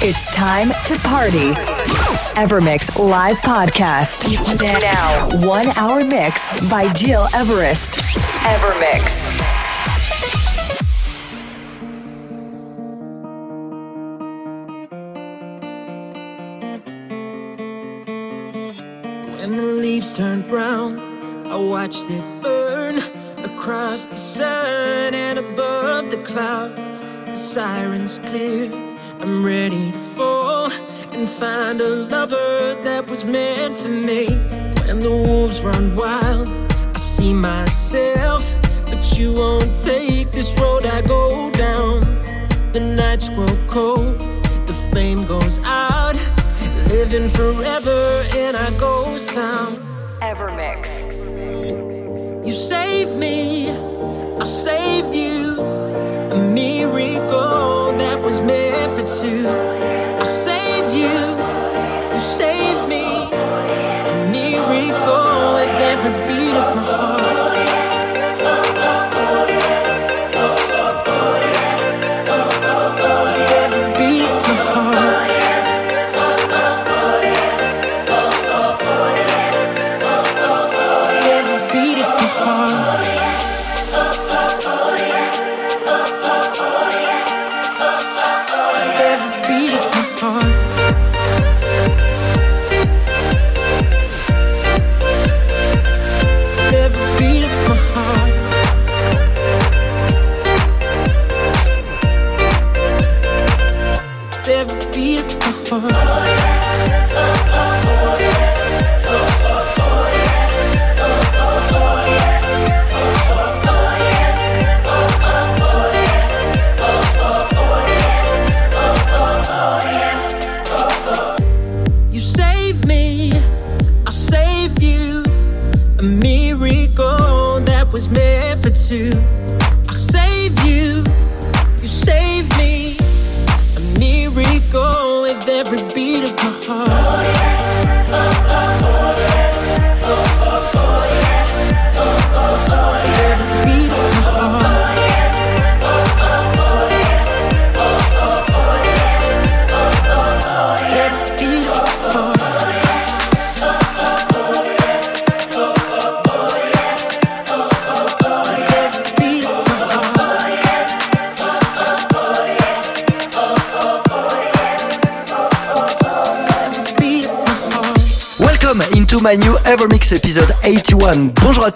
It's time to party. Evermix live podcast. Now, one hour mix by Gil Everest. Evermix. When the leaves turn brown, I watched it burn across the sun and above the clouds. The sirens clear. I'm ready to fall and find a lover that was meant for me. When the wolves run wild, I see myself, but you won't take this road I go down. The nights grow cold, the flame goes out, living forever in our ghost town. Evermix. You save me, I'll save you. Was meant for two.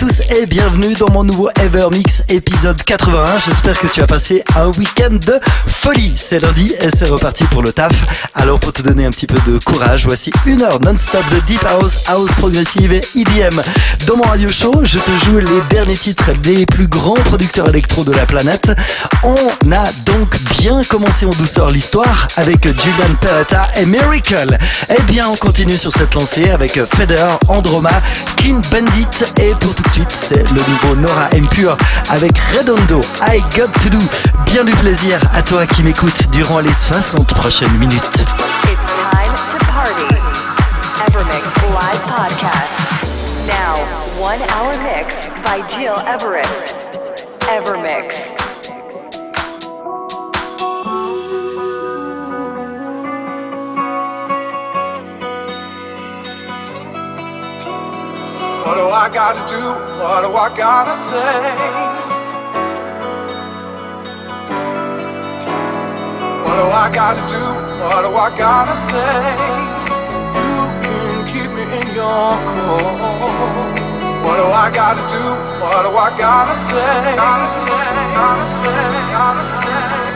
Tous et bienvenue dans mon nouveau Evermix épisode 81. J'espère que tu as passé un week-end de folie. C'est lundi et c'est reparti pour le taf. Alors pour te donner un petit peu de courage, voici une heure non-stop de Deep House, House progressive et EDM. Dans mon radio show, je te joue les derniers titres des plus grands producteurs électro de la planète. On a donc bien commencé en douceur l'histoire avec Julian Peretta et Miracle. Eh bien, on continue sur cette lancée avec Feder, Androma, Clean Bandit et pour tout de suite, c'est le nouveau Nora Impure avec Redondo, I Got To Do. Bien du plaisir à toi qui m'écoutes durant les 60 prochaines minutes. It's time to party. Evermix live podcast. Now, one hour mix by Gil Everest. Evermix. I gotta do? What do I gotta say? What do I gotta do? What do I gotta say? You can keep me in your core. What do I gotta do? What do I gotta say? Gotta say, gotta say, gotta say, gotta say,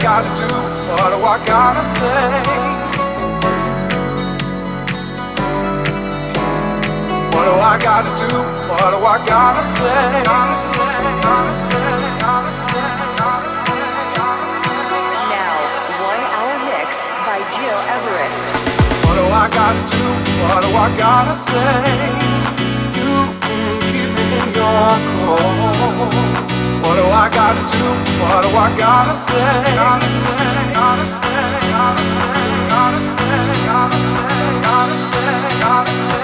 Gotta do? What do I gotta say? What do I gotta do? What do I gotta say? Now, one hour mix by Gil Everest. What do I gotta do? What do I gotta say? You can keep me in your core. What do I gotta do? What do I gotta say? Gotta say, gotta say, gotta say, gotta say, gotta say, gotta say, say.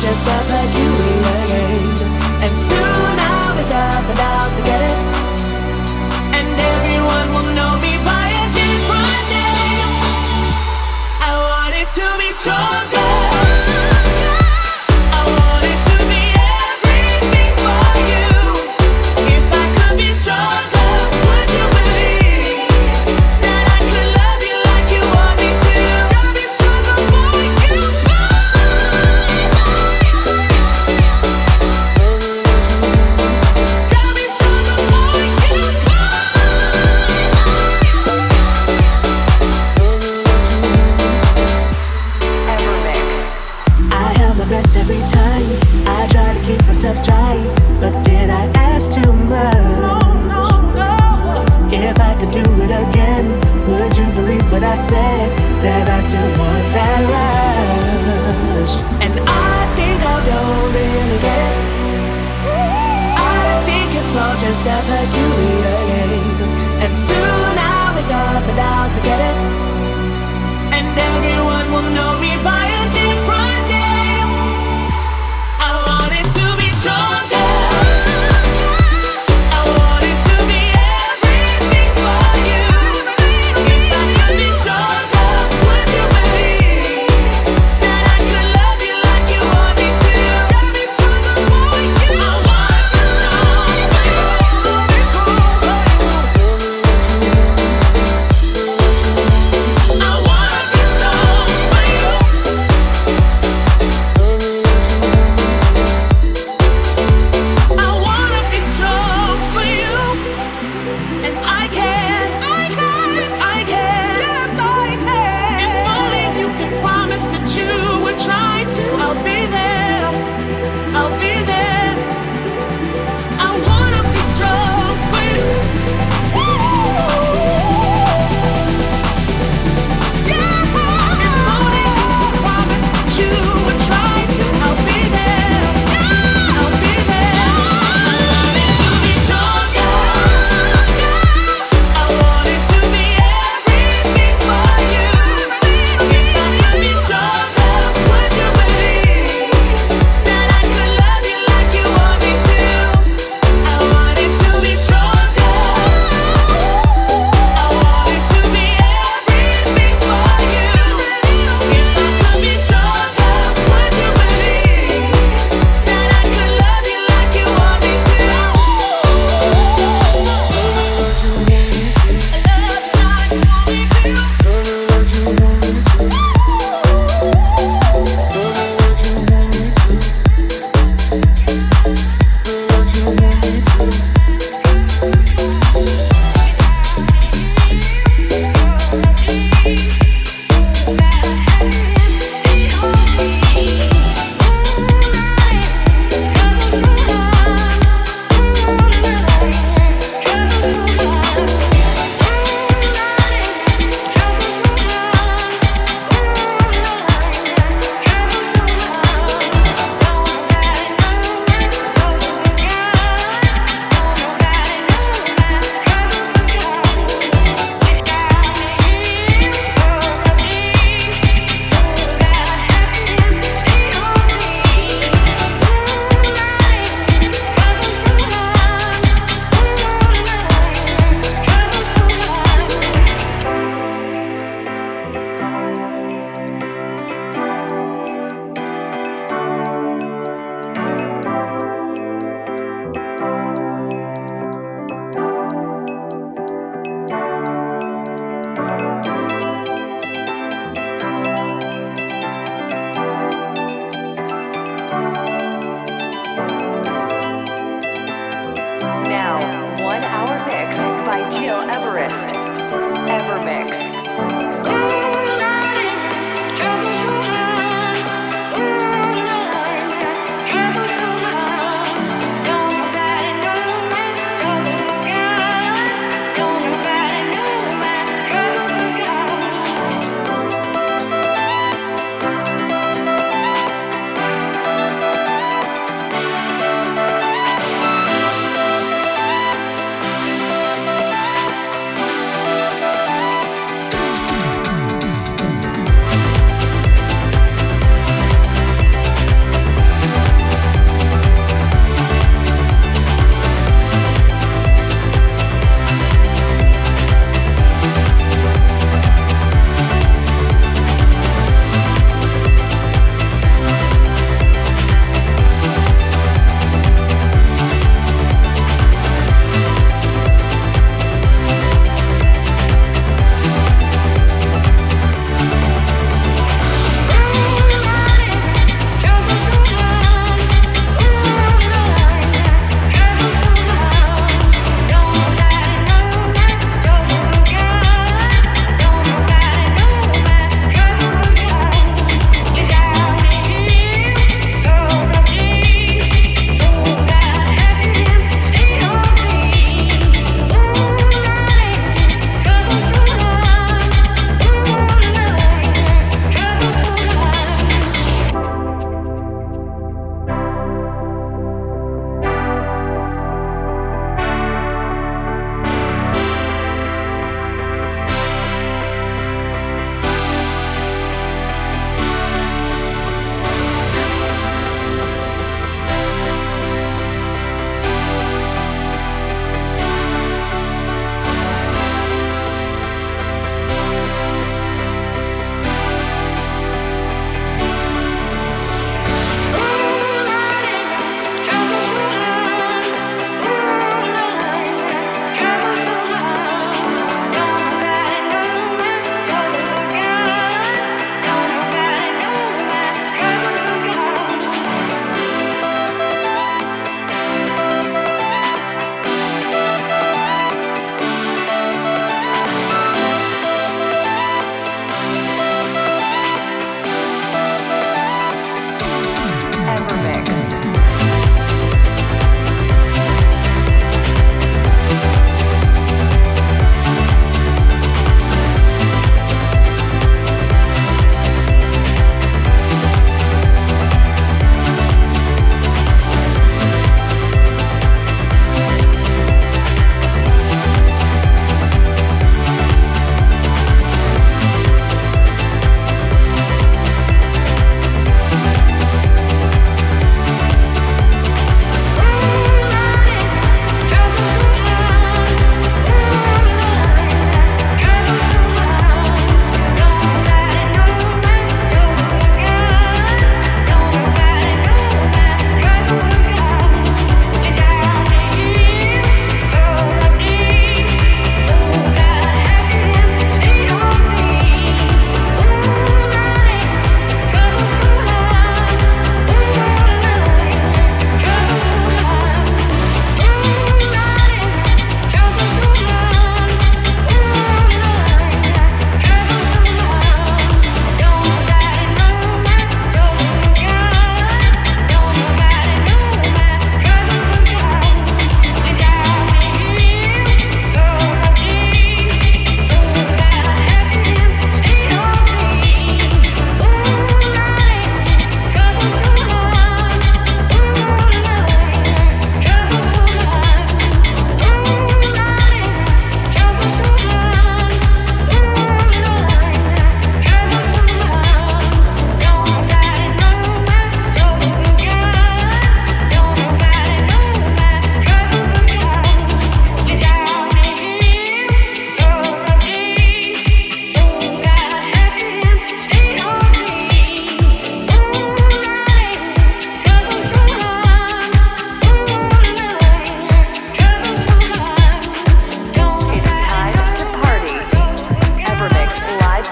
Think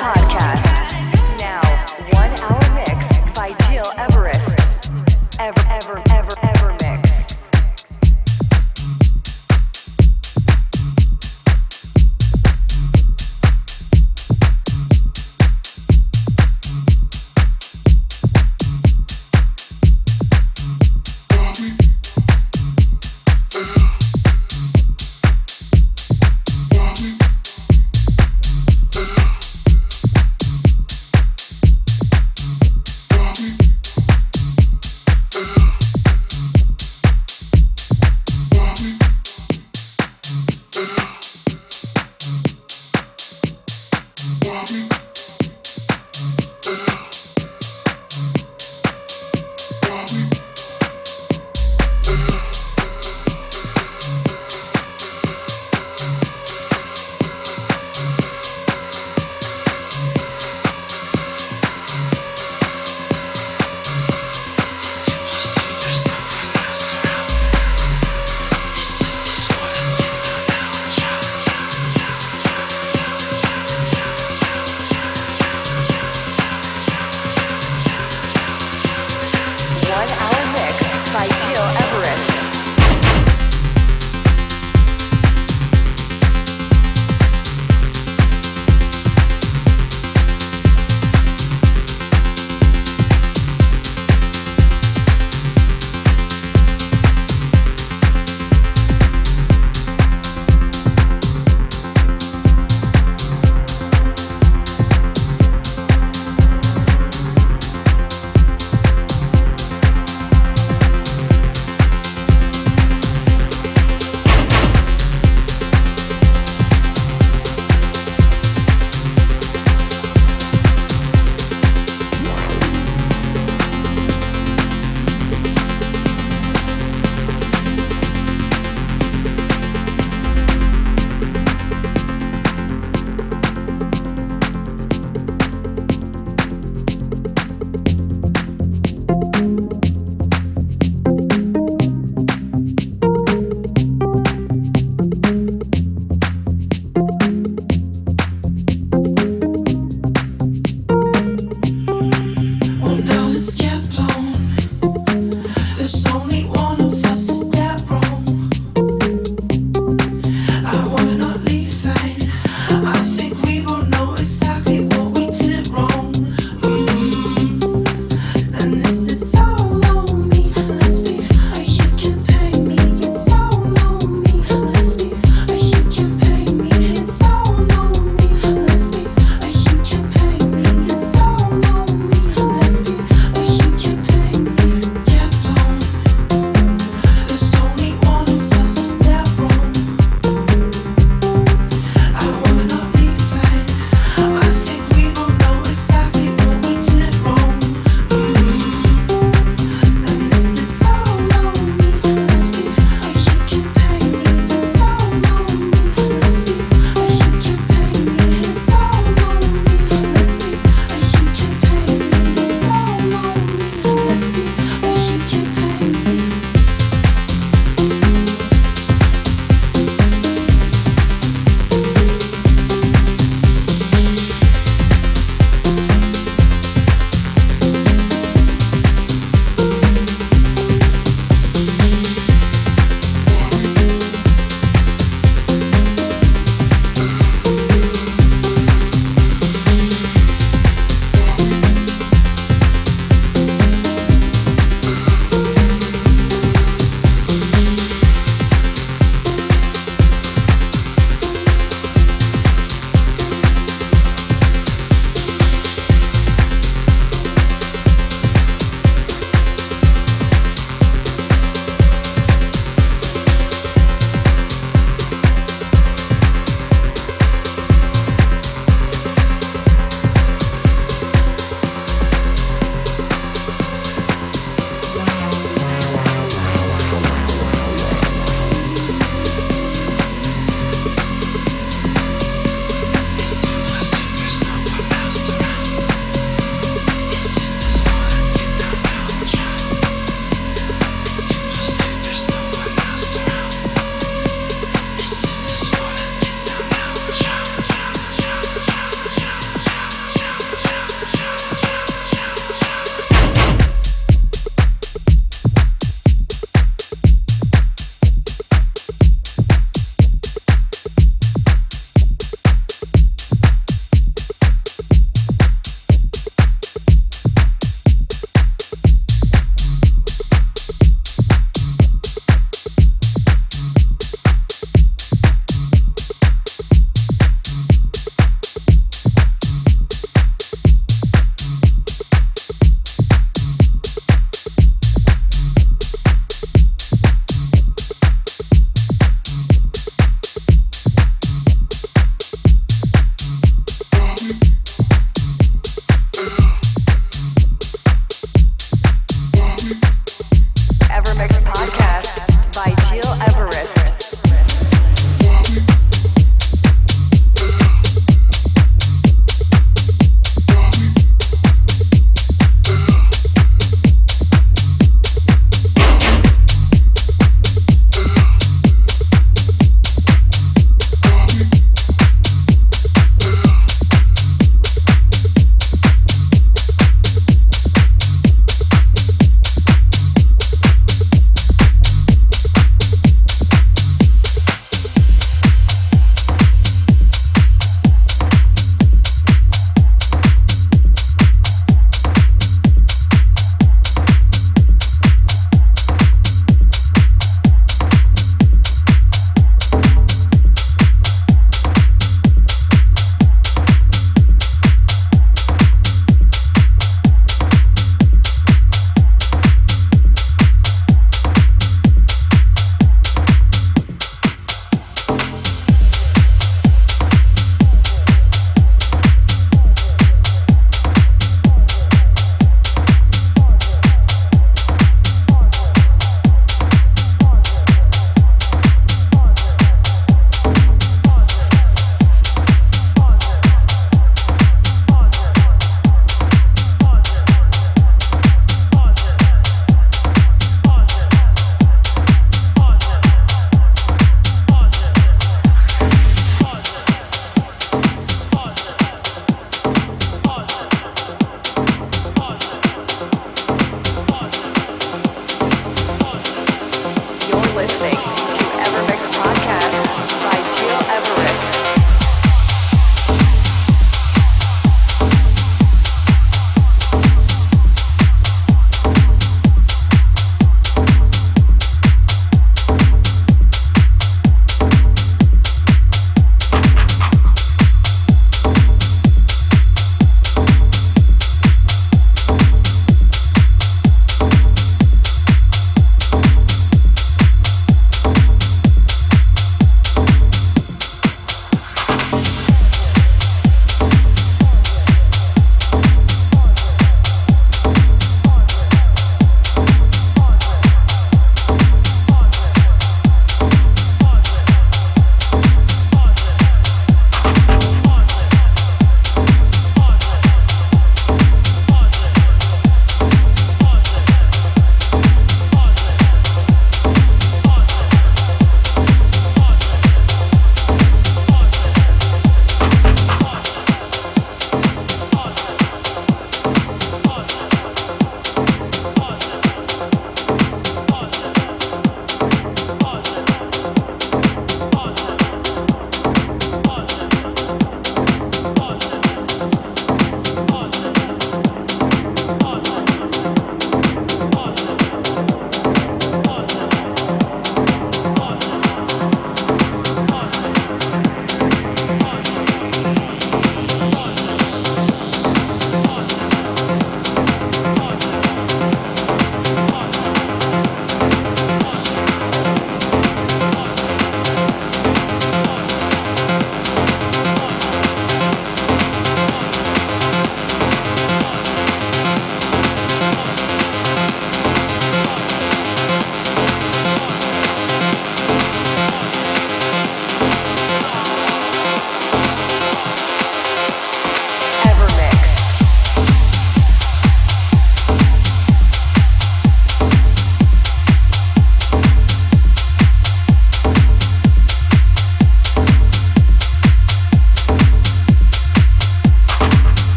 Podcast.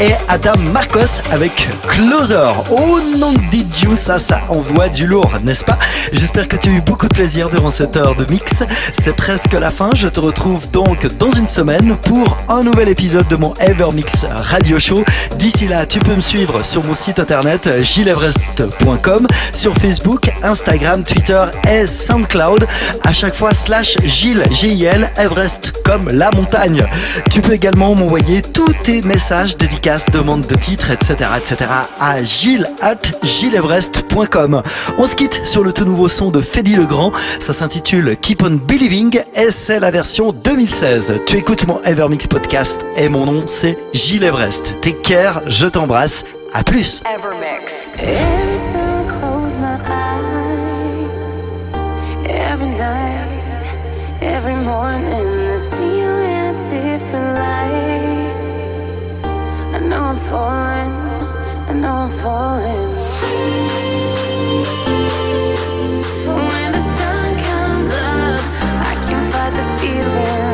Et Adam Marcos avec Closer. Oh non, you? Ça, ça envoie du lourd, n'est-ce pas? J'espère que tu as eu beaucoup de plaisir durant cette heure de mix. C'est presque la fin. Je te retrouve donc dans une semaine pour un nouvel épisode de mon Evermix Radio Show. D'ici là, tu peux me suivre sur mon site internet gileverest.com, sur Facebook, Instagram, Twitter et SoundCloud. À chaque fois, slash Gilles, G-I-L, Everest comme la montagne. Tu peux également m'envoyer tous tes messages messages, dédicaces, demandes de titres, etc., etc. à gilles at gilleverest.com. On se quitte sur le tout nouveau son de Fedi Legrand. Ça s'intitule Keep on Believing et c'est la version 2016. Tu écoutes mon Evermix podcast et mon nom c'est Gilles Everest. Take care, je t'embrasse. À plus. Evermix. Every time I close my eyes, every night, every morning, I see you in a different light. I'm falling, know I'm falling. When the sun comes up, I can fight the feeling.